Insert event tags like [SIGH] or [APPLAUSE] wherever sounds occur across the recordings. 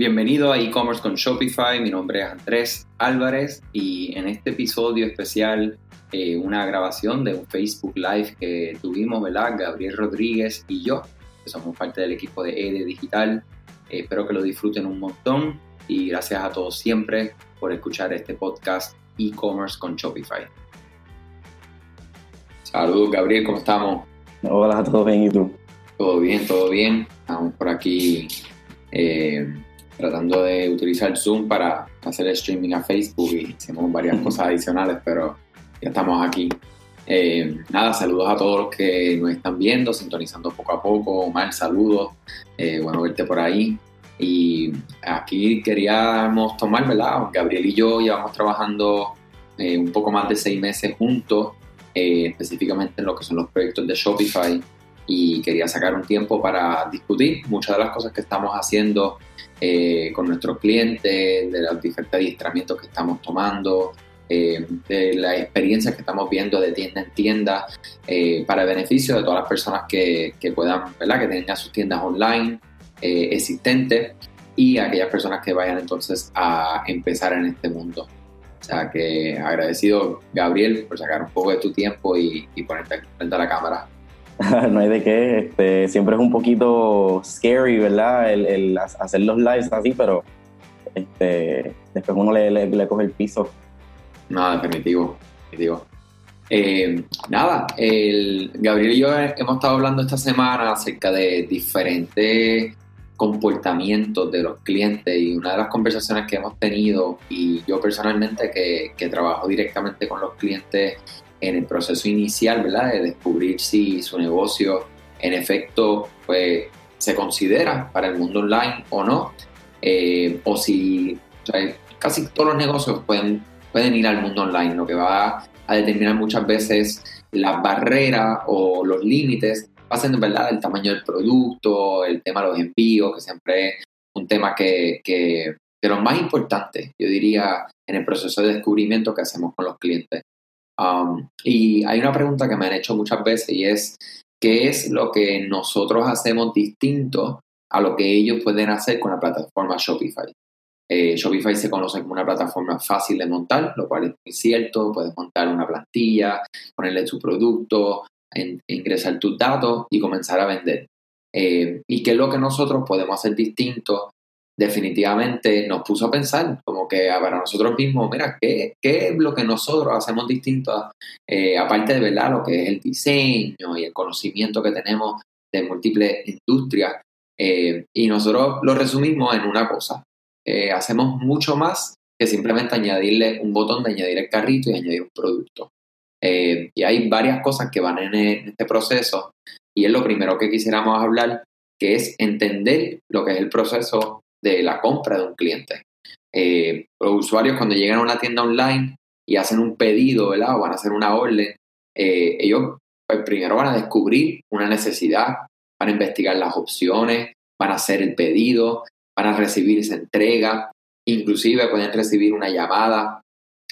Bienvenido a e-commerce con Shopify, mi nombre es Andrés Álvarez y en este episodio especial eh, una grabación de un Facebook Live que tuvimos, ¿verdad? Gabriel Rodríguez y yo, que somos parte del equipo de EDE Digital. Eh, espero que lo disfruten un montón y gracias a todos siempre por escuchar este podcast e-commerce con Shopify. Saludos Gabriel, ¿cómo estamos? Hola, ¿todo bien y tú? Todo bien, todo bien. Estamos por aquí eh, tratando de utilizar Zoom para hacer streaming a Facebook y hicimos varias cosas adicionales, pero ya estamos aquí. Eh, nada, saludos a todos los que nos están viendo, sintonizando poco a poco. Omar, saludos. Eh, bueno verte por ahí. Y aquí queríamos tomar, ¿verdad? Gabriel y yo llevamos trabajando eh, un poco más de seis meses juntos, específicamente en lo que son los proyectos de Shopify. Y quería sacar un tiempo para discutir muchas de las cosas que estamos haciendo eh, con nuestros clientes, de los diferentes adiestramientos que estamos tomando, eh, de la experiencia que estamos viendo de tienda en tienda, eh, para el beneficio de todas las personas que, que puedan, ¿verdad? que tengan sus tiendas online existentes y aquellas personas que vayan entonces a empezar en este mundo. O sea que agradecido, Gabriel, por sacar un poco de tu tiempo y, y ponerte frente a la cámara. [LAUGHS] no hay de qué. Este, siempre es un poquito scary, ¿verdad? Hacer los lives así, pero este, después uno le, coge el piso. Nada, definitivo. definitivo. Eh, nada, el, Gabriel y yo hemos estado hablando esta semana acerca de diferentes comportamientos de los clientes y una de las conversaciones que hemos tenido y yo personalmente que trabajo directamente con los clientes en el proceso inicial, ¿verdad? De descubrir si su negocio en efecto pues, se considera para el mundo online o no, eh, o si casi todos los negocios pueden, pueden ir al mundo online, lo que va a determinar muchas veces las barreras o los límites va siendo verdad el tamaño del producto, el tema de los envíos, que siempre es un tema que, que de más importantes, yo diría, en el proceso de descubrimiento que hacemos con los clientes. Um, y hay una pregunta que me han hecho muchas veces y es, ¿qué es lo que nosotros hacemos distinto a lo que ellos pueden hacer con la plataforma Shopify? Eh, Shopify se conoce como una plataforma fácil de montar, lo cual es muy cierto. Puedes montar una plantilla, ponerle tu producto, ingresar tus datos y comenzar a vender. Eh, ¿Y qué es lo que nosotros podemos hacer distinto definitivamente nos puso a pensar, como que para nosotros mismos, mira, ¿qué, qué es lo que nosotros hacemos distinto, eh, aparte de verdad lo que es el diseño y el conocimiento que tenemos de múltiples industrias? Eh, y nosotros lo resumimos en una cosa, eh, hacemos mucho más que simplemente añadirle un botón de añadir el carrito y añadir un producto. y hay varias cosas que van en, en este proceso y es lo primero que quisiéramos hablar, que es entender lo que es el proceso de la compra de un cliente. Eh, los usuarios cuando llegan a una tienda online y hacen un pedido. O van a hacer una orden, eh, ellos pues, primero van a descubrir una necesidad, van a investigar las opciones, van a hacer el pedido, van a recibir esa entrega, inclusive pueden recibir una llamada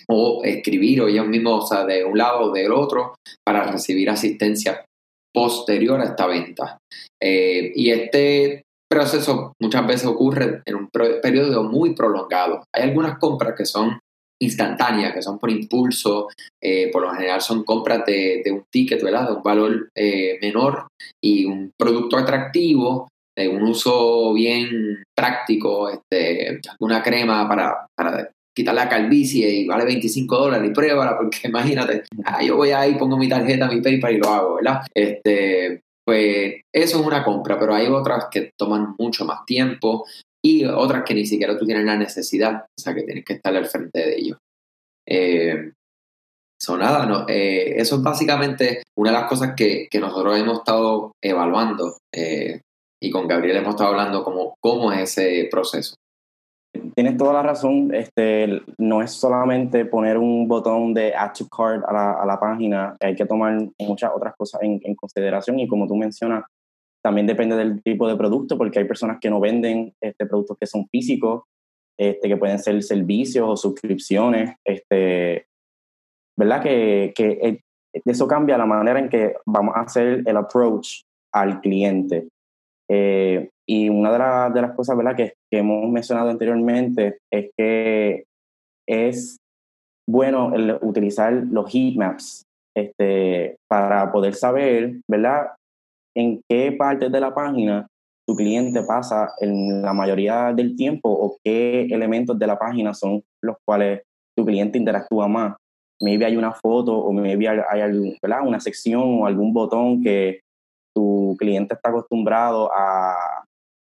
o escribir o ellos mismos, o sea, de un lado o del otro, para recibir asistencia posterior a esta venta. Eh, y este proceso muchas veces ocurre en un periodo muy prolongado. Hay algunas compras que son instantáneas, que son por impulso, eh, por lo general son compras de, un ticket, ¿verdad? De un valor eh, menor y un producto atractivo, de un uso bien práctico, este, una crema para, para quitar la calvicie y vale 25 dólares y pruébala, porque [LAUGHS] imagínate, ah, yo voy ahí, pongo mi tarjeta, mi PayPal y lo hago, ¿verdad? Este, pues eso es una compra, pero hay otras que toman mucho más tiempo y otras que ni siquiera tú tienes la necesidad, o sea que tienes que estar al frente de ellos. Eh, nada, no, eh, eso es básicamente una de las cosas que, nosotros hemos estado evaluando eh, y con Gabriel hemos estado hablando como cómo es ese proceso. Tienes toda la razón, este, no es solamente poner un botón de Add to Cart a la, a la página, hay que tomar muchas otras cosas en, en, consideración y como tú mencionas, también depende del tipo de producto, porque hay personas que no venden este, productos que son físicos, este, que pueden ser servicios o suscripciones, este, ¿verdad? Que, que eh, eso cambia la manera en que vamos a hacer el approach al cliente. Eh, y una de, de las cosas ¿verdad? Que, que, hemos mencionado anteriormente es que es bueno el utilizar los heat maps este, para poder saber, ¿verdad? En qué parte de la página tu cliente pasa en la mayoría del tiempo o qué elementos de la página son los cuales tu cliente interactúa más. Maybe hay una foto o maybe hay, hay ¿verdad? una sección o algún botón que tu cliente está acostumbrado a,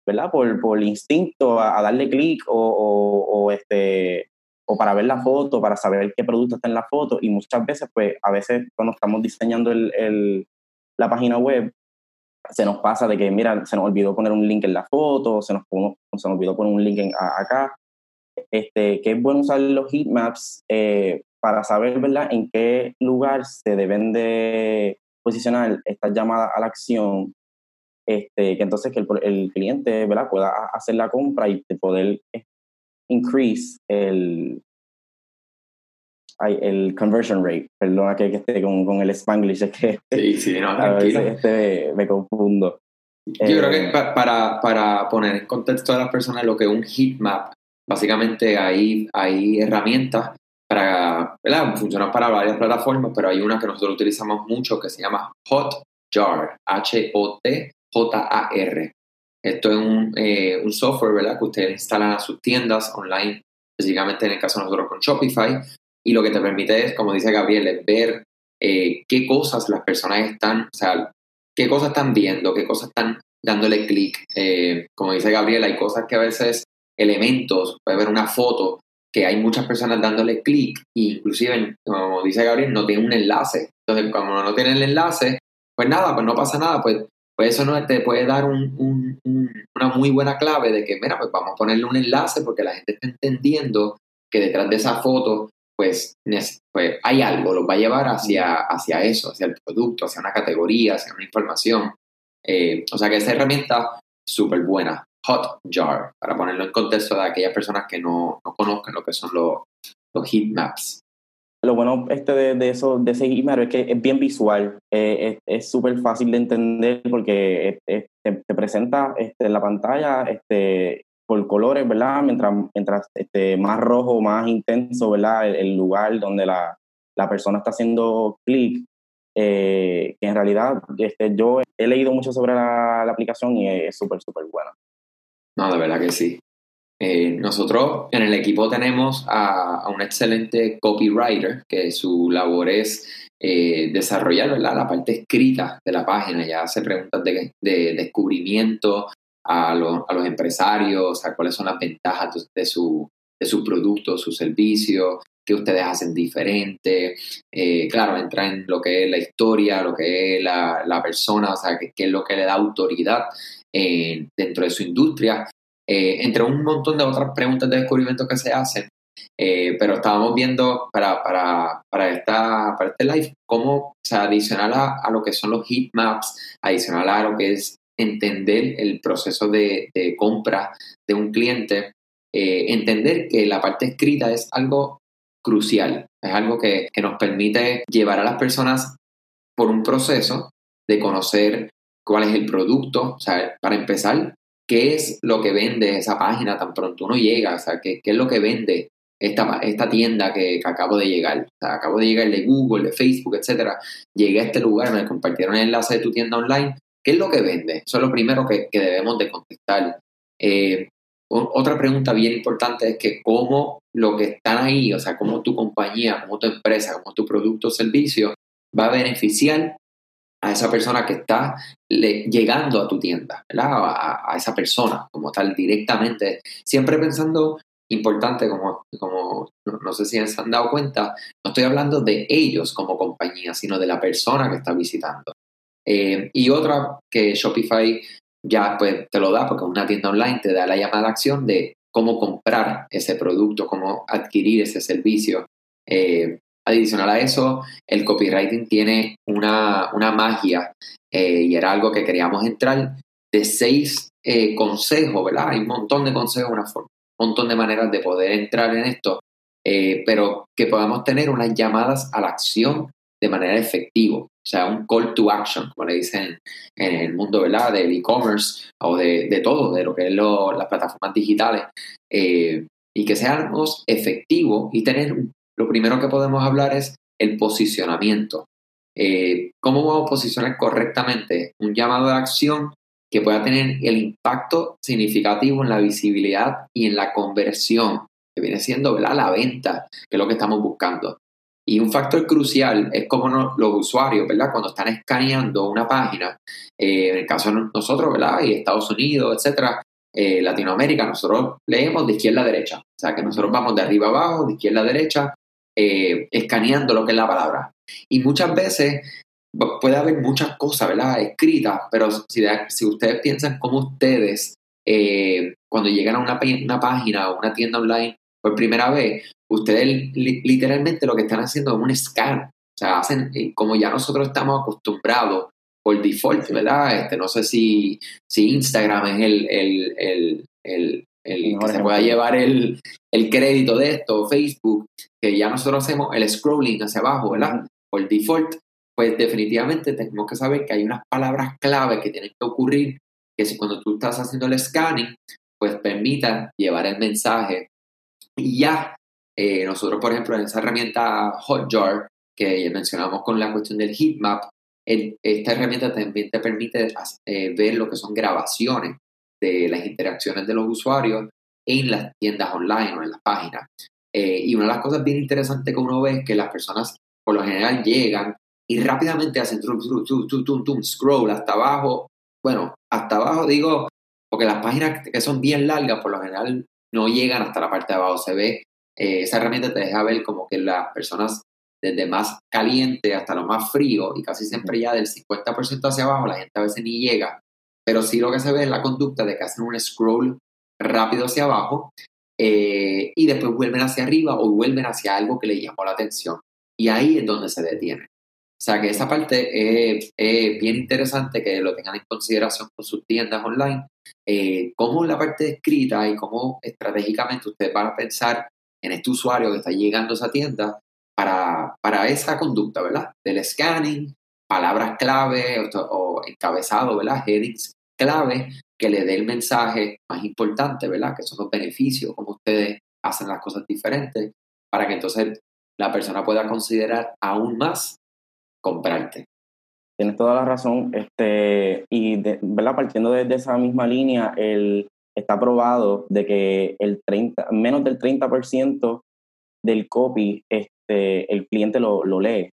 ¿verdad? Por, por instinto a, darle clic o, o, este, o para ver la foto, para saber qué producto está en la foto. Y muchas veces, pues, a veces cuando estamos diseñando el, el, la página web, se nos pasa de que, mira, se nos olvidó poner un link en la foto, se nos, se nos olvidó poner un link en, acá. Este, que es bueno usar los heatmaps eh, para saber, ¿verdad?, en qué lugar se deben de posicionar estas llamadas a la acción este, que entonces que el, el, cliente ¿verdad? pueda hacer la compra y poder eh, increase el, el conversion rate. Perdona que, esté con, con, el spanglish, es que sí, sí, no, [LAUGHS] a veces este, me confundo. Yo creo que eh, para, para poner en contexto a las personas lo que es un heat map, básicamente hay, hay herramientas para, ¿verdad? Funcionan para varias plataformas, pero hay una que nosotros utilizamos mucho que se llama Hotjar, H-O-T JAR. Esto es un, eh, un, software ¿verdad? que ustedes instalan a sus tiendas online, específicamente en el caso de nosotros con Shopify, y lo que te permite es, como dice Gabriel, es ver eh, qué cosas las personas están, o sea, qué cosas están viendo, qué cosas están dándole clic. Eh, como dice Gabriel, hay cosas que a veces, elementos, puede ver una foto que hay muchas personas dándole clic, e inclusive, como dice Gabriel, no tiene un enlace. Entonces, como no tiene el enlace, pues nada, pues no pasa nada, pues pues eso no te puede dar una muy buena clave de que, mira, pues vamos a ponerle un enlace porque la gente está entendiendo que detrás de esa foto, pues, pues hay algo, lo va a llevar hacia, hacia eso, hacia el producto, hacia una categoría, hacia una información. Eh, o sea que esa herramienta súper buena, Hotjar, para ponerlo en contexto de aquellas personas que no, no conozcan lo que son los, los heat maps. Lo bueno este de, de, eso, de ese email es que es bien visual, eh, es súper fácil de entender porque te, presenta este, en la pantalla este, por colores, ¿verdad? Mientras, mientras este, más rojo, más intenso, ¿verdad? El, lugar donde la, la, persona está haciendo clic, eh, en realidad este, yo he leído mucho sobre la, la aplicación y es súper, súper buena. No, de verdad que sí. Eh, nosotros en el equipo tenemos a, un excelente copywriter que su labor es eh, desarrollar la parte escrita de la página, ya hace preguntas de, descubrimiento a, los empresarios, a cuáles son las ventajas de su, de su producto, su servicio, qué ustedes hacen diferente. Eh, claro, entra en lo que es la historia, lo que es la, persona, o sea, qué, es lo que le da autoridad dentro de su industria eh, entre un montón de otras preguntas de descubrimiento que se hacen. Eh, pero estábamos viendo para, para, para, esta, para este live cómo, o sea, adicional a, lo que son los heat maps, adicional a lo que es entender el proceso de, de compra de un cliente, eh, entender que la parte escrita es algo crucial, es algo que, que nos permite llevar a las personas por un proceso de conocer cuál es el producto, o sea, para empezar, qué es lo que vende esa página tan pronto uno llega, o sea, qué, es lo que vende esta, tienda que, acabo de llegar. Acabo de llegar de Google, de Facebook, etcétera. Llegué a este lugar, me compartieron el enlace de tu tienda online. ¿Qué es lo que vende? Eso es lo primero que, que debemos de contestar. Eh, otra pregunta bien importante es que cómo lo que está ahí, o sea, cómo tu compañía, cómo tu empresa, cómo tu producto o servicio va a beneficiar a esa persona que está llegando a tu tienda, A, esa persona como tal directamente, siempre pensando importante, como, como no, sé si se han dado cuenta, no estoy hablando de ellos como compañía, sino de la persona que está visitando. Eh, y otra que Shopify ya pues, te lo da, porque una tienda online te da la llamada a acción de cómo comprar ese producto, cómo adquirir ese servicio. Eh, Adicional a eso, el copywriting tiene una, magia eh, y era algo que queríamos entrar de seis eh, consejos, ¿verdad? Hay un montón de consejos, una un montón de maneras de poder entrar en esto, eh, pero que podamos tener unas llamadas a la acción de manera efectiva. O sea, un call to action, como le dicen en el mundo ¿verdad? del e-commerce o de, de, todo, de lo que es las plataformas digitales. Y que seamos efectivos y tener, lo primero que podemos hablar es el posicionamiento. Eh, ¿Cómo vamos a posicionar correctamente un llamado de acción que pueda tener el impacto significativo en la visibilidad y en la conversión, que viene siendo la venta, que es lo que estamos buscando. Y un factor crucial es cómo los usuarios, ¿verdad? Cuando están escaneando una página, eh, en el caso de nosotros, ¿verdad? Y Estados Unidos, etcétera, eh, Latinoamérica, nosotros leemos de izquierda a derecha. O sea, que nosotros vamos de arriba a abajo, de izquierda a derecha, eh, escaneando lo que es la palabra. Y muchas veces puede haber muchas cosas, ¿verdad? Escritas, pero si, ustedes piensan como ustedes, eh, cuando llegan a una, una página o una tienda online por primera vez, ustedes literalmente lo que están haciendo es un scan. O sea, hacen, eh, como ya nosotros estamos acostumbrados por default, ¿verdad? Este, no sé si, si Instagram es el, el el que se pueda llevar el, el, crédito de esto, Facebook, que ya nosotros hacemos el scrolling hacia abajo, ¿verdad? Por default, pues definitivamente tenemos que saber que hay unas palabras clave que tienen que ocurrir, que si cuando tú estás haciendo el scanning, pues permita llevar el mensaje. Y ya, eh, nosotros, por ejemplo, en esa herramienta Hotjar, que mencionamos con la cuestión del heatmap, esta herramienta también te permite eh, ver lo que son grabaciones de las interacciones de los usuarios en las tiendas online o en las páginas. Eh, y una de las cosas bien interesantes que uno ve es que las personas por lo general llegan y rápidamente hacen scroll hasta abajo. Bueno, hasta abajo digo, porque las páginas que son bien largas por lo general no llegan hasta la parte de abajo. Se ve, eh, esa herramienta te deja ver como que las personas desde más caliente hasta lo más frío y casi siempre ya del 50% hacia abajo la gente a veces ni llega pero sí lo que se ve es la conducta de que hacen un scroll rápido hacia abajo eh, y después vuelven hacia arriba o vuelven hacia algo que les llamó la atención. Y ahí es donde se detiene. O sea que esa parte es, bien interesante que lo tengan en consideración con sus tiendas online. Eh, cómo la parte escrita y cómo estratégicamente ustedes van a pensar en este usuario que está llegando a esa tienda para, para esa conducta, ¿verdad? Del scanning, palabras clave o, encabezado, ¿verdad? Headings clave que le dé el mensaje más importante, ¿verdad? Que son los beneficios, como ustedes hacen las cosas diferentes, para que entonces la persona pueda considerar aún más comprarte. Tienes toda la razón, este, y ¿verdad? partiendo de, esa misma línea, está probado de que el 30, menos del 30% del copy este, el cliente lo lee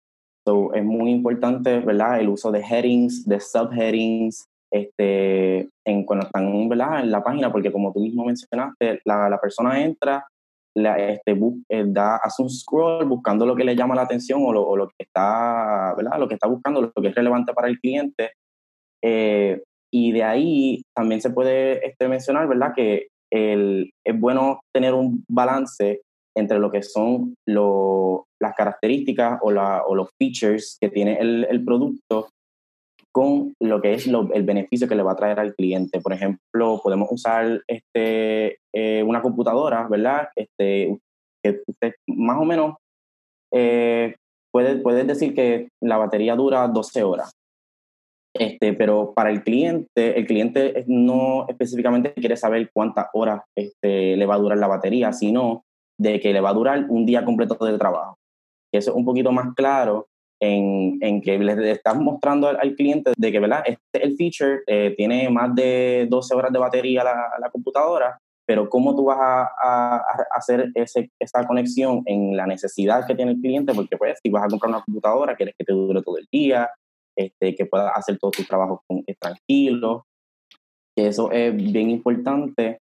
es muy importante, ¿verdad? El uso de headings, de subheadings, este, en, cuando están ¿verdad? en la página, porque como tú mismo mencionaste, la, la persona entra, la, este, eh, da, hace un scroll buscando lo que le llama la atención o lo, o lo, que está, ¿verdad? Lo que está buscando, lo que es relevante para el cliente. Eh, y de ahí también se puede este, mencionar, ¿verdad? Que el, es bueno tener un balance entre lo que son las características o, los features que tiene el, producto con lo que es el beneficio que le va a traer al cliente. Por ejemplo, podemos usar este, eh, una computadora, ¿verdad? Este, que usted más o menos eh, puede, decir que la batería dura 12 horas. Este, pero para el cliente, el cliente no específicamente quiere saber cuántas horas este, le va a durar la batería, sino de que le va a durar un día completo de trabajo. Eso es un poquito más claro en, en que le estás mostrando al, cliente de que, ¿verdad? Este, el feature eh, tiene más de 12 horas de batería la, la computadora, pero cómo tú vas a, a, hacer ese, esa conexión en la necesidad que tiene el cliente, porque pues si vas a comprar una computadora, quieres que te dure todo el día, este, que puedas hacer todos tus trabajos con, tranquilo. Eso es bien importante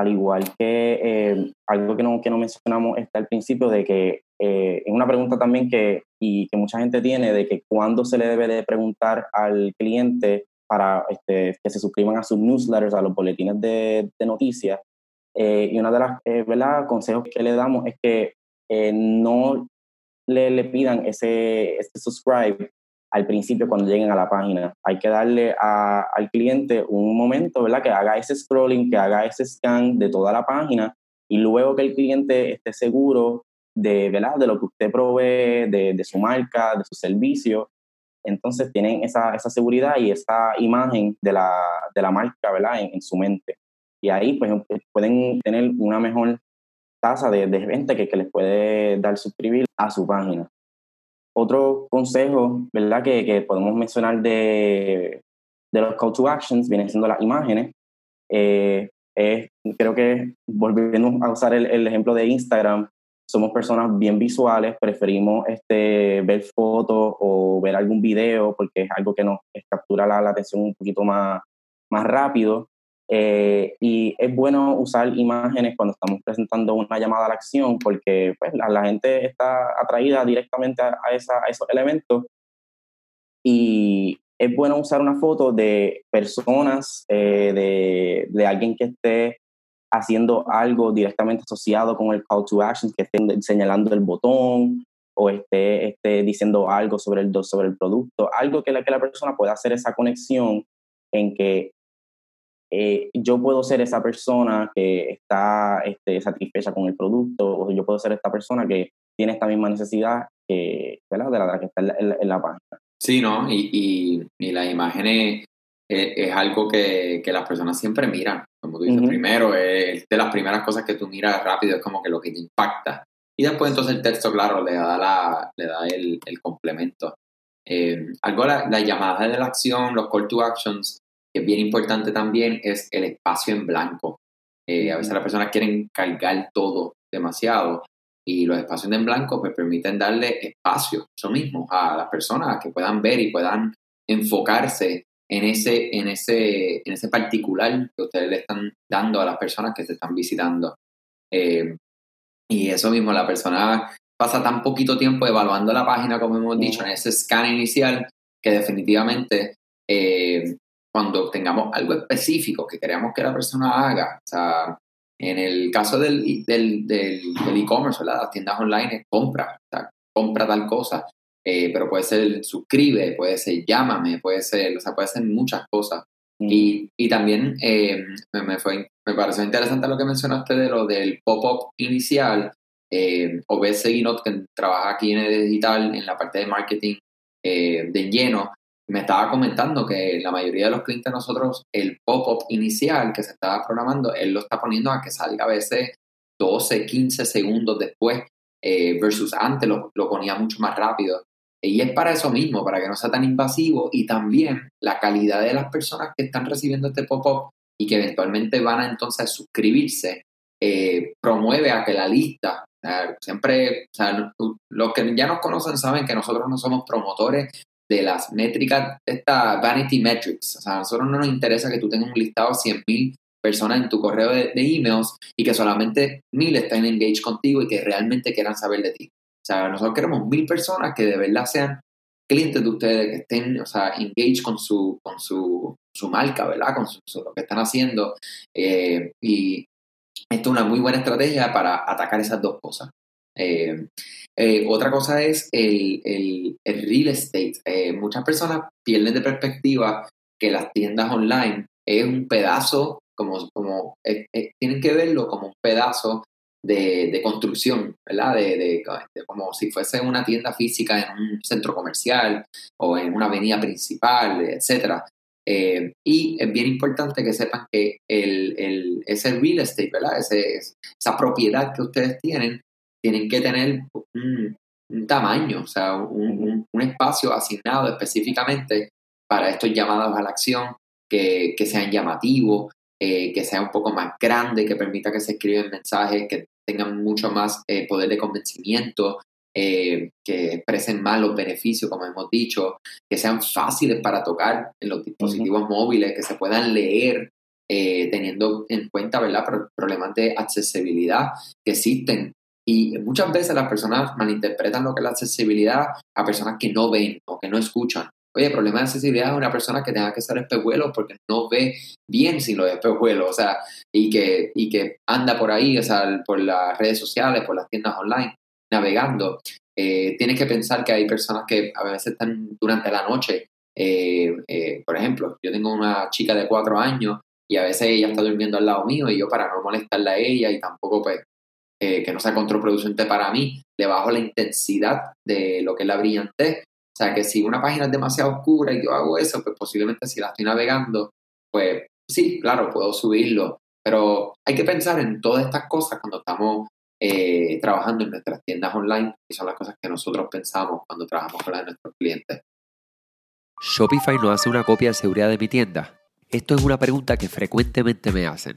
al igual que eh, algo que no, que no mencionamos está al principio de que eh, es una pregunta también que, y que mucha gente tiene de que cuándo se le debe de preguntar al cliente para este, que se suscriban a sus newsletters, a los boletines de, de noticias. Eh, y una de las ¿verdad? consejos que le damos es que no le, le pidan ese, ese subscribe al principio cuando lleguen a la página. Hay que darle al cliente un momento, ¿verdad? Que haga ese scrolling, que haga ese scan de toda la página y luego que el cliente esté seguro de, ¿verdad? de lo que usted provee, de, su marca, de su servicio. Entonces tienen esa, esa seguridad y esa imagen de la, de la marca ¿verdad? En, en, su mente. Y ahí pues, pueden tener una mejor tasa de, de gente que, que les puede dar suscribir a su página. Otro consejo, ¿verdad? Que, que podemos mencionar de, de, los call to actions vienen siendo las imágenes. Eh, creo que volviendo a usar el, el, ejemplo de Instagram, somos personas bien visuales, preferimos este, ver fotos o ver algún video porque es algo que nos captura la, la atención un poquito más, más rápido. Eh, y es bueno usar imágenes cuando estamos presentando una llamada a la acción porque pues, la, la gente está atraída directamente a, a, esa, a, esos elementos. Y es bueno usar una foto de personas, eh, de, de, alguien que esté haciendo algo directamente asociado con el call to action, que esté señalando el botón o esté, esté diciendo algo sobre el, sobre el producto, algo que la, que la persona pueda hacer esa conexión en que eh, yo puedo ser esa persona que está este, satisfecha con el producto, o yo puedo ser esta persona que tiene esta misma necesidad que, ¿verdad? de la que está en la, en la página. Sí, ¿no? Y, y, y las imágenes es, es algo que, que, las personas siempre miran. Como tú dices, uh -huh. primero, es de las primeras cosas que tú miras rápido, es como que lo que te impacta. Y después entonces el texto, claro, le da, la, le da el, el complemento. Eh, algo, la, la llamada de la acción, los call to actions, que es bien importante también, es el espacio en blanco. Eh, a veces las personas quieren cargar todo demasiado y los espacios en blanco pues permiten darle espacio, eso mismo, a las personas que puedan ver y puedan enfocarse en ese, en ese, en ese particular que ustedes le están dando a las personas que se están visitando. Eh, y eso mismo, la persona pasa tan poquito tiempo evaluando la página, como hemos dicho, en ese scan inicial, que definitivamente eh, cuando tengamos algo específico que queremos que la persona haga, o sea, en el caso del e-commerce, del, del las tiendas online, compra, o sea, compra tal cosa, eh, pero puede ser suscribe, puede ser llámame, puede ser, o sea, puede ser muchas cosas. Mm. Y, y, también eh, me, me, fue, me pareció interesante lo que mencionaste de lo del pop-up inicial. Eh, Obed Seguinot, que trabaja aquí en el digital, en la parte de marketing eh, de lleno, me estaba comentando que la mayoría de los clientes nosotros, el pop-up inicial que se estaba programando, él lo está poniendo a que salga a veces 12, 15 segundos después, eh, versus antes lo, lo, ponía mucho más rápido. Y es para eso mismo, para que no sea tan invasivo y también la calidad de las personas que están recibiendo este pop-up y que eventualmente van a entonces suscribirse, eh, promueve a que la lista, siempre, o sea, los que ya nos conocen saben que nosotros no somos promotores de las métricas, esta vanity metrics. O sea, a nosotros no nos interesa que tú tengas un listado de 100.000 personas en tu correo de, emails y que solamente mil estén engaged contigo y que realmente quieran saber de ti. O sea, nosotros queremos mil personas que de verdad sean clientes de ustedes, que estén, o sea, engaged con su, con su, su marca, ¿verdad? Con lo que están haciendo. Eh, y esto es una muy buena estrategia para atacar esas dos cosas. Eh, eh, otra cosa es el, el, real estate. Eh, muchas personas pierden de perspectiva que las tiendas online es un pedazo, como, como tienen que verlo como un pedazo de, de construcción, ¿verdad? De, de, como si fuese una tienda física en un centro comercial o en una avenida principal, etc. Eh, y es bien importante que sepan que el, el, ese real estate, ¿verdad? Ese, esa propiedad que ustedes tienen, tienen que tener un, un tamaño, o sea, un, un, un, espacio asignado específicamente para estos llamados a la acción que, que sean llamativos, eh, que sea un poco más grande, que permita que se escriban mensajes que tengan mucho más eh, poder de convencimiento, eh, que expresen más los beneficios, como hemos dicho, que sean fáciles para tocar en los dispositivos uh -huh. móviles, que se puedan leer eh, teniendo en cuenta ¿verdad? problemas de accesibilidad que existen. Y muchas veces las personas malinterpretan lo que es la accesibilidad a personas que no ven o que no escuchan. Oye, el problema de accesibilidad es una persona que tenga que ser espejuelo porque no ve bien sin los espejuelos, o sea, y que, y que anda por ahí, o sea, por las redes sociales, por las tiendas online, navegando. Eh, tienes que pensar que hay personas que a veces están durante la noche. Eh, eh, por ejemplo, yo tengo una chica de cuatro años y a veces ella está durmiendo al lado mío y yo para no molestarla a ella y tampoco pues eh, que no sea contraproducente para mí, le bajo la intensidad de lo que es la brillantez. O sea que si una página es demasiado oscura y yo hago eso, pues posiblemente si la estoy navegando, pues sí, claro, puedo subirlo. Pero hay que pensar en todas estas cosas cuando estamos eh, trabajando en nuestras tiendas online y son las cosas que nosotros pensamos cuando trabajamos con de nuestros clientes. ¿Shopify no hace una copia de seguridad de mi tienda? Esto es una pregunta que frecuentemente me hacen.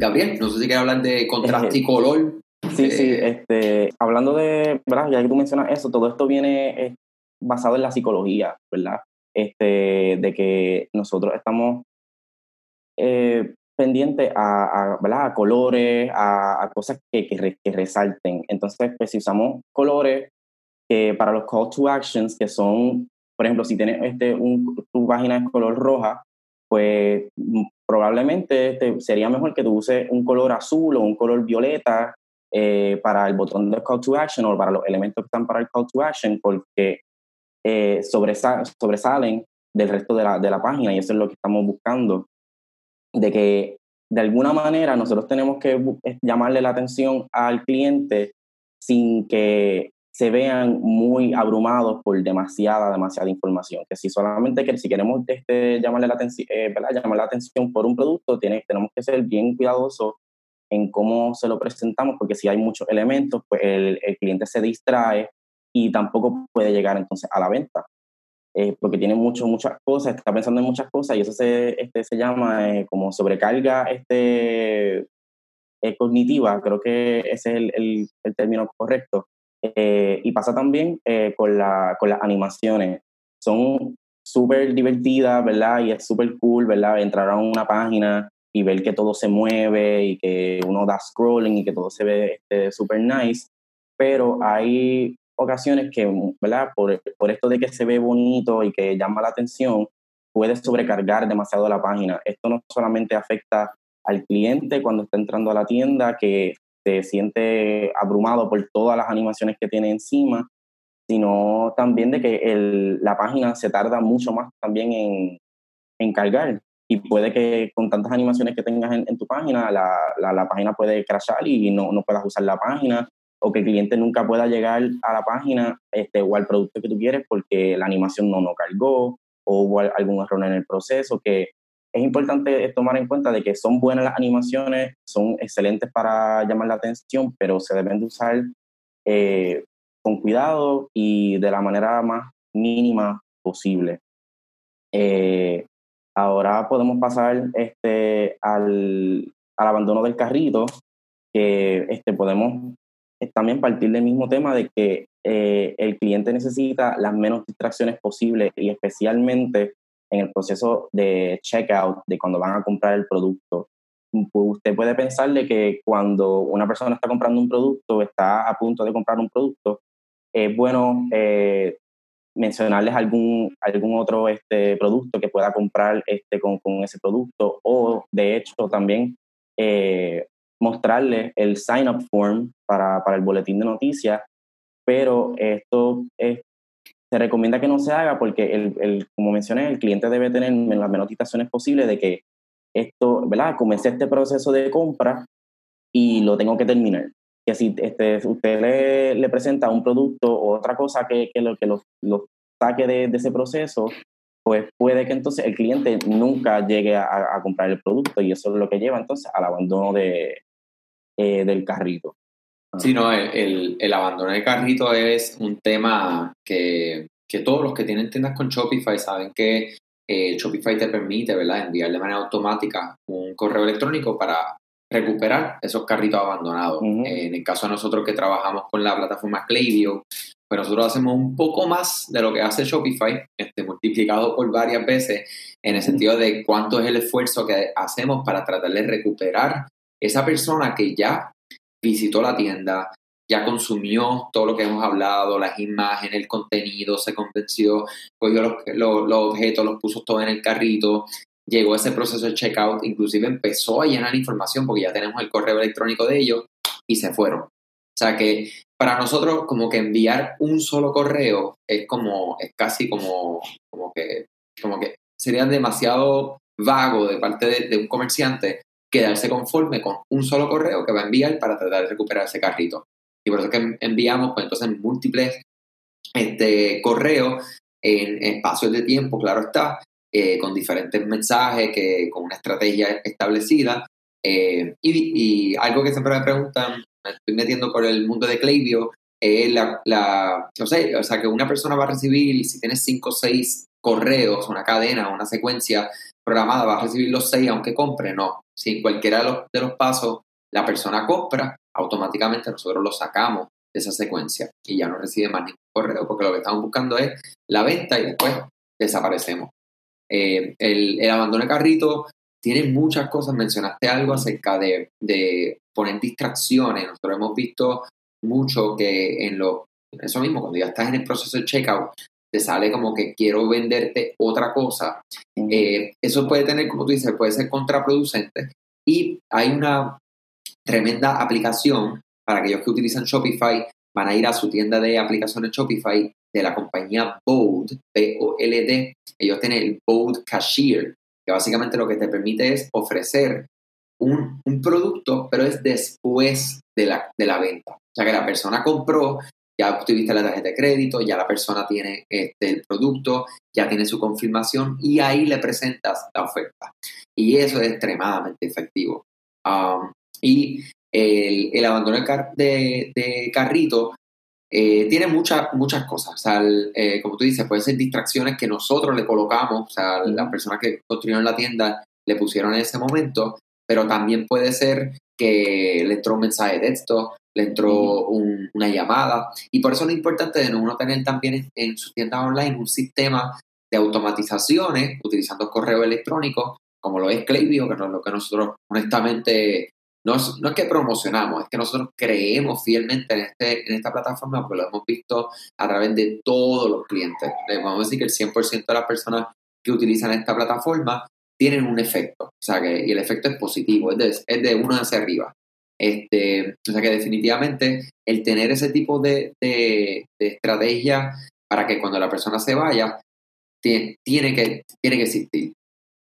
Gabriel, no sé si quieres hablar de contraste y color. Sí, sí, eh, este, hablando de, ¿verdad? Ya que tú mencionas eso, todo esto viene eh, basado en la psicología, ¿verdad? Este, de que nosotros estamos eh, pendientes a, a, colores, a, cosas que, que, resalten. Entonces, pues si usamos colores que para los call to actions, que son, por ejemplo, si tienes este, un, tu página de color roja, pues probablemente sería mejor que tú uses un color azul o un color violeta eh, para el botón de call to action o para los elementos que están para el call to action, porque eh, sobresalen del resto de la, de la página y eso es lo que estamos buscando, de que de alguna manera nosotros tenemos que llamarle la atención al cliente sin que se vean muy abrumados por demasiada, demasiada información. Que si solamente que si queremos este, llamarle, la eh, llamar la atención por un producto, tenemos que ser bien cuidadosos en cómo se lo presentamos, porque si hay muchos elementos, pues el, cliente se distrae y tampoco puede llegar entonces a la venta. Eh, porque tiene mucho, muchas cosas, está pensando en muchas cosas y eso se, este, se llama eh, como sobrecarga este, cognitiva, creo que ese es el, el término correcto. Eh, y pasa también eh, con, la, con las animaciones. Son súper divertidas, ¿verdad? Y es súper cool, ¿verdad? Entrar a una página y ver que todo se mueve y que uno da scrolling y que todo se ve este, súper nice. Pero hay ocasiones que, ¿verdad? Por, por esto de que se ve bonito y que llama la atención, puede sobrecargar demasiado la página. Esto no solamente afecta al cliente cuando está entrando a la tienda, que se siente abrumado por todas las animaciones que tiene encima, sino también de que la página se tarda mucho más también en, en, cargar. Y puede que con tantas animaciones que tengas en, tu página, la, la, página puede crashar y no, no puedas usar la página, o que el cliente nunca pueda llegar a la página este, o al producto que tú quieres porque la animación no, no cargó o hubo algún error en el proceso, que es importante tomar en cuenta de que son buenas las animaciones, son excelentes para llamar la atención, pero se deben de usar eh, con cuidado y de la manera más mínima posible. Eh, ahora podemos pasar este, al, abandono del carrito, que este, podemos también partir del mismo tema de que eh, el cliente necesita las menos distracciones posibles y especialmente en el proceso de checkout, de cuando van a comprar el producto. Usted puede pensar de que cuando una persona está comprando un producto, está a punto de comprar un producto, es bueno eh, mencionarles algún, algún otro este, producto que pueda comprar este, con, con ese producto o de hecho también eh, mostrarles el sign-up form para, para el boletín de noticias pero esto es, se recomienda que no se haga porque, el, el, como mencioné, el cliente debe tener las menos posible posibles de que esto, ¿verdad? Comencé este proceso de compra y lo tengo que terminar. Que si este, usted le, le presenta un producto o otra cosa que, que lo, que lo, lo saque de, ese proceso, pues puede que entonces el cliente nunca llegue a, a, comprar el producto y eso es lo que lleva entonces al abandono de, eh, del carrito. Sí, no, el, el, abandono del carrito es un tema que, que, todos los que tienen tiendas con Shopify saben que eh, Shopify te permite ¿verdad? enviar de manera automática un correo electrónico para recuperar esos carritos abandonados. Eh, en el caso de nosotros que trabajamos con la plataforma Klaviyo, pues nosotros hacemos un poco más de lo que hace Shopify, este, multiplicado por varias veces, en el sentido de cuánto es el esfuerzo que hacemos para tratar de recuperar esa persona que ya visitó la tienda, ya consumió todo lo que hemos hablado, las imágenes, el contenido, se convenció, cogió los, los, los objetos, los puso todo en el carrito, llegó a ese proceso de checkout, inclusive empezó a llenar información porque ya tenemos el correo electrónico de ellos y se fueron. O sea que para nosotros como que enviar un solo correo es como, es casi como, como que, como que sería demasiado vago de parte de un comerciante quedarse conforme con un solo correo que va a enviar para tratar de recuperar ese carrito. Y por eso que enviamos, pues entonces múltiples este, correos en espacios de tiempo, claro está, eh, con diferentes mensajes, que, con una estrategia establecida. Eh, y, algo que siempre me preguntan, me estoy metiendo por el mundo de Klaviyo, es la, la, no sé, o sea, que una persona va a recibir, si tiene cinco o seis correos, una cadena, una secuencia programada, va a recibir los seis aunque compre, no. Si cualquiera de los, de los pasos la persona compra, automáticamente nosotros lo sacamos de esa secuencia y ya no recibe más ningún correo, porque lo que estamos buscando es la venta y después desaparecemos. Eh, el, abandono de carrito tiene muchas cosas. Mencionaste algo acerca de, de, poner distracciones. Nosotros hemos visto mucho que en lo, eso mismo, cuando ya estás en el proceso de checkout, te sale como que quiero venderte otra cosa. Eh, eso puede tener, como tú dices, puede ser contraproducente. Y hay una tremenda aplicación para aquellos que utilizan Shopify, van a ir a su tienda de aplicaciones Shopify de la compañía Bold, B-O-L-D, ellos tienen el Bold Cashier, que básicamente lo que te permite es ofrecer un, un producto, pero es después de la, de la, venta. O sea que la persona compró, ya obtuviste la tarjeta de crédito, ya la persona tiene este, el producto, ya tiene su confirmación y ahí le presentas la oferta. Y eso es extremadamente efectivo. Um, y el, el abandono de, de, carrito eh, tiene muchas muchas cosas. O sea, eh, como tú dices, pueden ser distracciones que nosotros le colocamos, o sea, las personas que construyeron la tienda le pusieron en ese momento, pero también puede ser que le entró un mensaje de texto, le entró un, una llamada, y por eso es importante de uno tener también en, su tienda online un sistema de automatizaciones utilizando correo electrónico, como lo es Klaviyo, que es lo que nosotros honestamente no es, no es que promocionamos, es que nosotros creemos fielmente en, este, en esta plataforma porque lo hemos visto a través de todos los clientes. Vamos a decir que el 100% de las personas que utilizan esta plataforma tienen un efecto, o sea que y el efecto es positivo, es de, es de uno hacia arriba. Este, o sea que definitivamente el tener ese tipo de, de, estrategia para que cuando la persona se vaya, tiene, que, tiene que existir.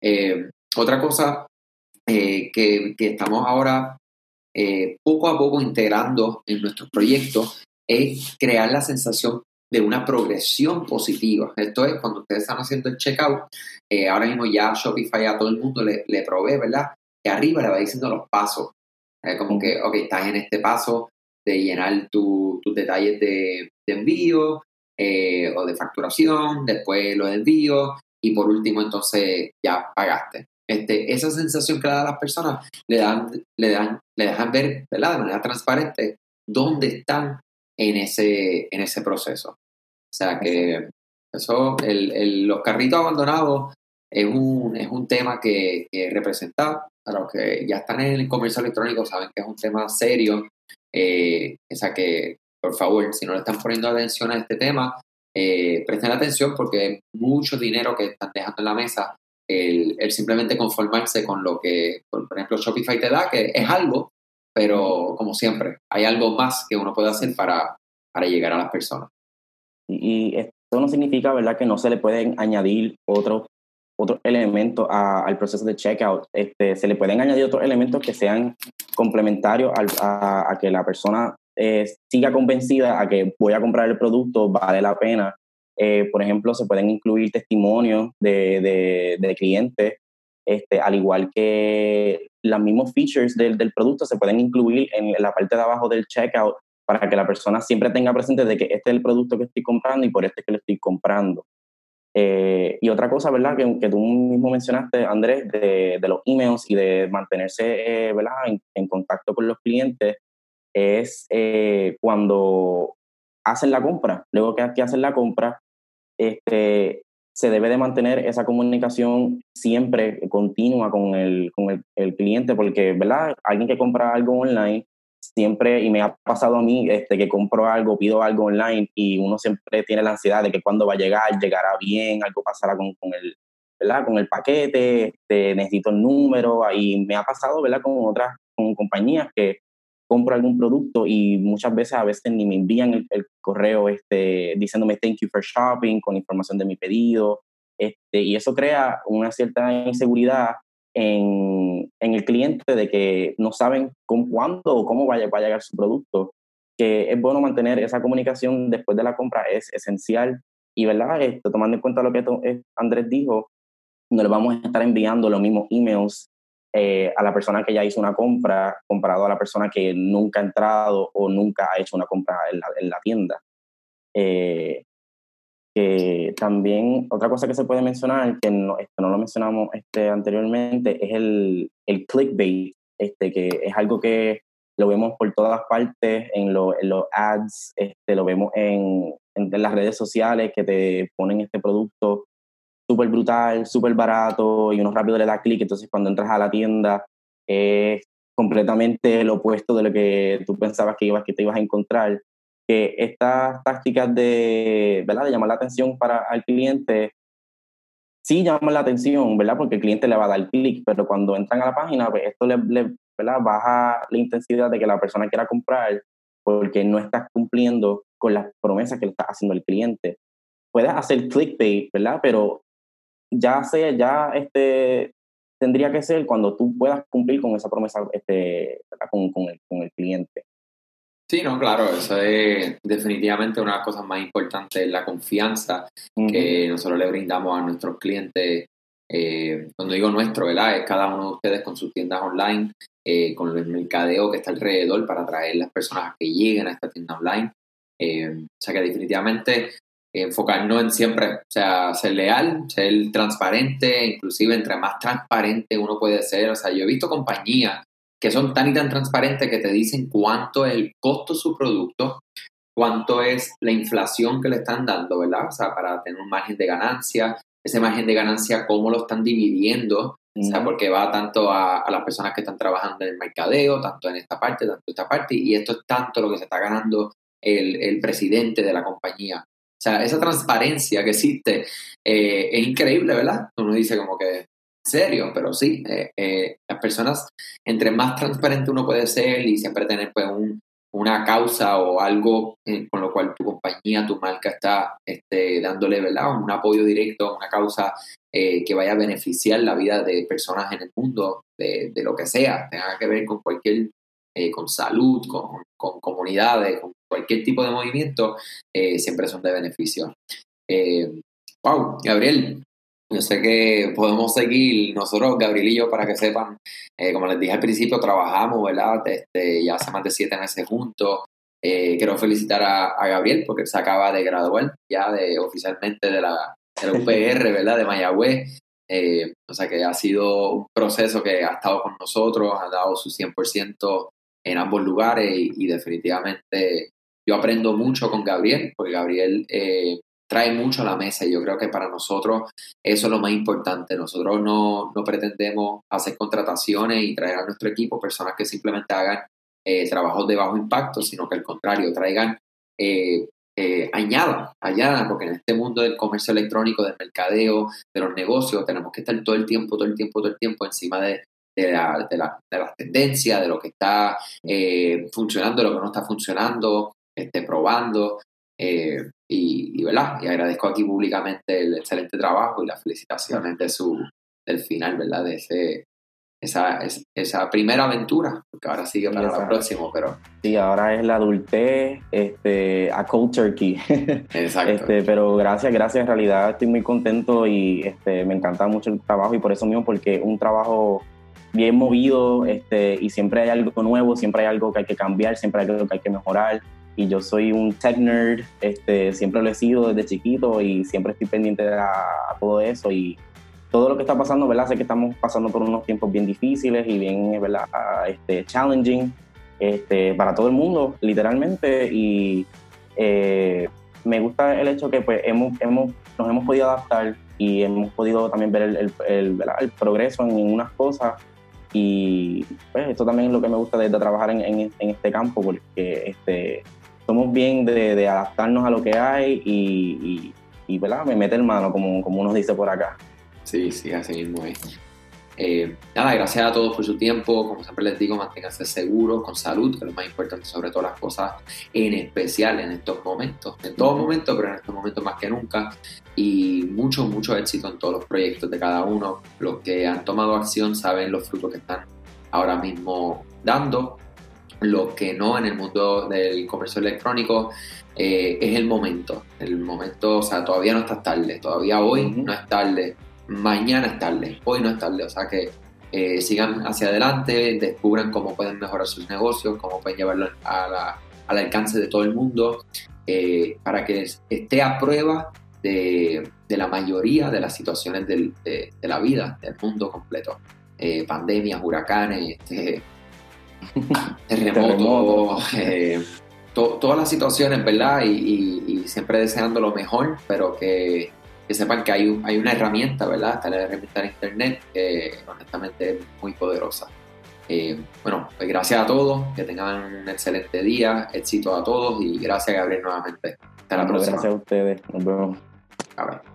Eh, otra cosa eh, que, que, estamos ahora eh, poco a poco integrando en nuestros proyectos es crear la sensación de una progresión positiva. Esto es cuando ustedes están haciendo el checkout, ahora mismo ya Shopify a todo el mundo le, le provee, ¿verdad? Que arriba le va diciendo los pasos. Como que, ok, estás en este paso de llenar tus detalles de, de envío o de facturación, después los envíos y por último entonces ya pagaste. Este, esa sensación que da a las personas le dan, le dan, le dejan ver de manera transparente dónde están en ese, en ese proceso. O sea que eso, el, el, los carritos abandonados es un, es un tema que, que, representa a los que ya están en el comercio electrónico, saben que es un tema serio. Eh, o sea que, por favor, si no le están poniendo atención a este tema, eh, presten atención porque es mucho dinero que están dejando en la mesa el, simplemente conformarse con lo que, por ejemplo, Shopify te da, que es algo, pero como siempre, hay algo más que uno puede hacer para, para llegar a las personas. Y, esto no significa, ¿verdad?, que no se le pueden añadir otros otros elementos al proceso de checkout. Este, se le pueden añadir otros elementos que sean complementarios a, que la persona eh, siga convencida a que voy a comprar el producto, vale la pena. Eh, por ejemplo, se pueden incluir testimonios de, de, clientes, este, al igual que los mismos features del, del, producto se pueden incluir en la parte de abajo del checkout para que la persona siempre tenga presente de que este es el producto que estoy comprando y por este es que lo estoy comprando. Eh, y otra cosa, ¿verdad? Que, que, tú mismo mencionaste, Andrés, de, los emails y de mantenerse, eh, ¿verdad? En, contacto con los clientes, es eh, cuando hacen la compra. Luego que, que hacen la compra, este, se debe de mantener esa comunicación siempre continua con el, con el, el cliente, porque, ¿verdad? Alguien que compra algo online siempre, y me ha pasado a mí, este, que compro algo, pido algo online y uno siempre tiene la ansiedad de que cuando va a llegar, llegará bien, algo pasará con, con el, ¿verdad? Con el paquete, este, necesito el número, y me ha pasado, ¿verdad? Con otras con compañías que compro algún producto y muchas veces a veces ni me envían el, el, correo este, diciéndome thank you for shopping con información de mi pedido este, y eso crea una cierta inseguridad en, en, el cliente de que no saben con cuándo o cómo va a, va a llegar su producto. Que es bueno mantener esa comunicación después de la compra, es esencial. Y, ¿verdad? Esto, tomando en cuenta lo que Andrés dijo, no le vamos a estar enviando los mismos emails eh, a la persona que ya hizo una compra comparado a la persona que nunca ha entrado o nunca ha hecho una compra en la, en la tienda. Eh, que también otra cosa que se puede mencionar, que no, esto no lo mencionamos este, anteriormente, es el, el clickbait, este, que es algo que lo vemos por todas partes, en, lo, en los ads, este, lo vemos en, en, las redes sociales que te ponen este producto súper brutal, súper barato y uno rápido le da clic, entonces cuando entras a la tienda es completamente lo opuesto de lo que tú pensabas que, ibas, que te ibas a encontrar que estas tácticas de, ¿verdad? de llamar la atención para el cliente sí llaman la atención, ¿verdad? Porque el cliente le va a dar clic, pero cuando entran a la página, pues esto le, ¿verdad? baja la intensidad de que la persona quiera comprar porque no estás cumpliendo con las promesas que le está haciendo el cliente. Puedes hacer clickbait, ¿verdad? Pero ya sea, ya este, tendría que ser cuando tú puedas cumplir con esa promesa este, con, con, el, con el cliente. Sí, no, claro, eso es definitivamente una de las cosas más importantes, la confianza que nosotros le brindamos a nuestros clientes. Eh, cuando digo nuestro, ¿verdad? Es cada uno de ustedes con sus tiendas online, eh, con el mercadeo que está alrededor para atraer las personas que lleguen a esta tienda online. Eh, o sea que definitivamente enfocarnos en siempre, o sea, ser leal, ser transparente, inclusive entre más transparente uno puede ser. O sea, yo he visto compañías que son tan y tan transparentes que te dicen cuánto es el costo de su producto, cuánto es la inflación que le están dando, ¿verdad? O sea, para tener un margen de ganancia, ese margen de ganancia, cómo lo están dividiendo, o sea, porque va tanto a, las personas que están trabajando en el mercadeo, tanto en esta parte, tanto en esta parte, y esto es tanto lo que se está ganando el, el presidente de la compañía. O sea, esa transparencia que existe eh, es increíble, ¿verdad? Uno dice como que serio, pero sí, eh, eh, las personas, entre más transparente uno puede ser y siempre tener pues un, una causa o algo eh, con lo cual tu compañía, tu marca está este, dándole ¿verdad? un apoyo directo a una causa que vaya a beneficiar la vida de personas en el mundo, de, de lo que sea, tenga que ver con cualquier, con salud, con, con, comunidades, con cualquier tipo de movimiento, siempre son de beneficio. wow, Gabriel, yo sé que podemos seguir, nosotros, Gabriel y yo, para que sepan, eh, como les dije al principio, trabajamos, ¿verdad? Este, ya hace más de siete meses juntos. Eh, quiero felicitar a, Gabriel porque se acaba de graduar ya de oficialmente de la, UPR, [LAUGHS] ¿verdad? De Mayagüez. Eh, o sea que ha sido un proceso que ha estado con nosotros, ha dado su 100% en ambos lugares y, definitivamente yo aprendo mucho con Gabriel, porque Gabriel trae mucho a la mesa y yo creo que para nosotros eso es lo más importante. Nosotros no, no pretendemos hacer contrataciones y traer a nuestro equipo personas que simplemente hagan eh, trabajos de bajo impacto, sino que al contrario, traigan, eh, eh, añadan, añadan, porque en este mundo del comercio electrónico, del mercadeo, de los negocios, tenemos que estar todo el tiempo, todo el tiempo, todo el tiempo encima de, de, la, de, la, de las tendencias, de lo que está eh, funcionando, de lo que no está funcionando, este, probando. Eh, y, y, ¿verdad? y agradezco aquí públicamente el excelente trabajo y las felicitaciones de su, del final, ¿verdad? De ese, esa, esa primera aventura, porque ahora sigue para el próximo, pero... Sí, ahora es la adultez este, a cold turkey. [LAUGHS] Exacto. Este, pero gracias, gracias, en realidad estoy muy contento y este, me encanta mucho el trabajo y por eso mismo, porque un trabajo bien movido este, y siempre hay algo nuevo, siempre hay algo que hay que cambiar, siempre hay algo que hay que mejorar. Y yo soy un tech nerd, este, siempre lo he sido desde chiquito y siempre estoy pendiente a todo eso y todo lo que está pasando, ¿verdad? Sé que estamos pasando por unos tiempos bien difíciles y bien, ¿verdad? Este, challenging este, para todo el mundo, literalmente. Y eh, me gusta el hecho que pues, hemos, hemos, nos hemos podido adaptar y hemos podido también ver el, el, el, progreso en unas cosas. Y pues esto también es lo que me gusta de, trabajar en, en, este campo, porque este, somos bien de, de, adaptarnos a lo que hay y, y, y ¿verdad? me mete el mano, como, como uno dice por acá. Sí, sí, así mismo es. Eh, nada, gracias a todos por su tiempo. Como siempre les digo, manténganse seguros, con salud, que es lo más importante sobre todas las cosas, en especial en estos momentos. En todo momento, pero en estos momentos más que nunca. Y mucho, mucho éxito en todos los proyectos de cada uno. Los que han tomado acción saben los frutos que están ahora mismo dando. Los que no en el mundo del comercio electrónico eh, es el momento. El momento, o sea, todavía no está tarde. Todavía hoy no es tarde mañana es tarde, hoy no es tarde, o sea que eh, sigan hacia adelante, descubran cómo pueden mejorar sus negocios, cómo pueden llevarlo al alcance de todo el mundo, eh, para que esté a prueba de, la mayoría de las situaciones de, la vida, del mundo completo. Eh, pandemias, huracanes, este, [LAUGHS] terremotos, todas las situaciones, ¿verdad? y siempre deseando lo mejor, pero que que sepan que hay, hay una herramienta, ¿verdad? Está la herramienta de Internet que honestamente es muy poderosa. Eh, bueno, pues gracias a todos, que tengan un excelente día, éxito a todos y gracias Gabriel nuevamente. Hasta la próxima. Gracias a ustedes, nos vemos. A ver.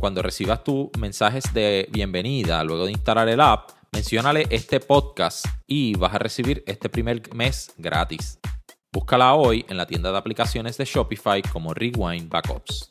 Cuando recibas tus mensajes de bienvenida luego de instalar el app, menciónale este podcast y vas a recibir este primer mes gratis. Búscala hoy en la tienda de aplicaciones de Shopify como Rewind Backups.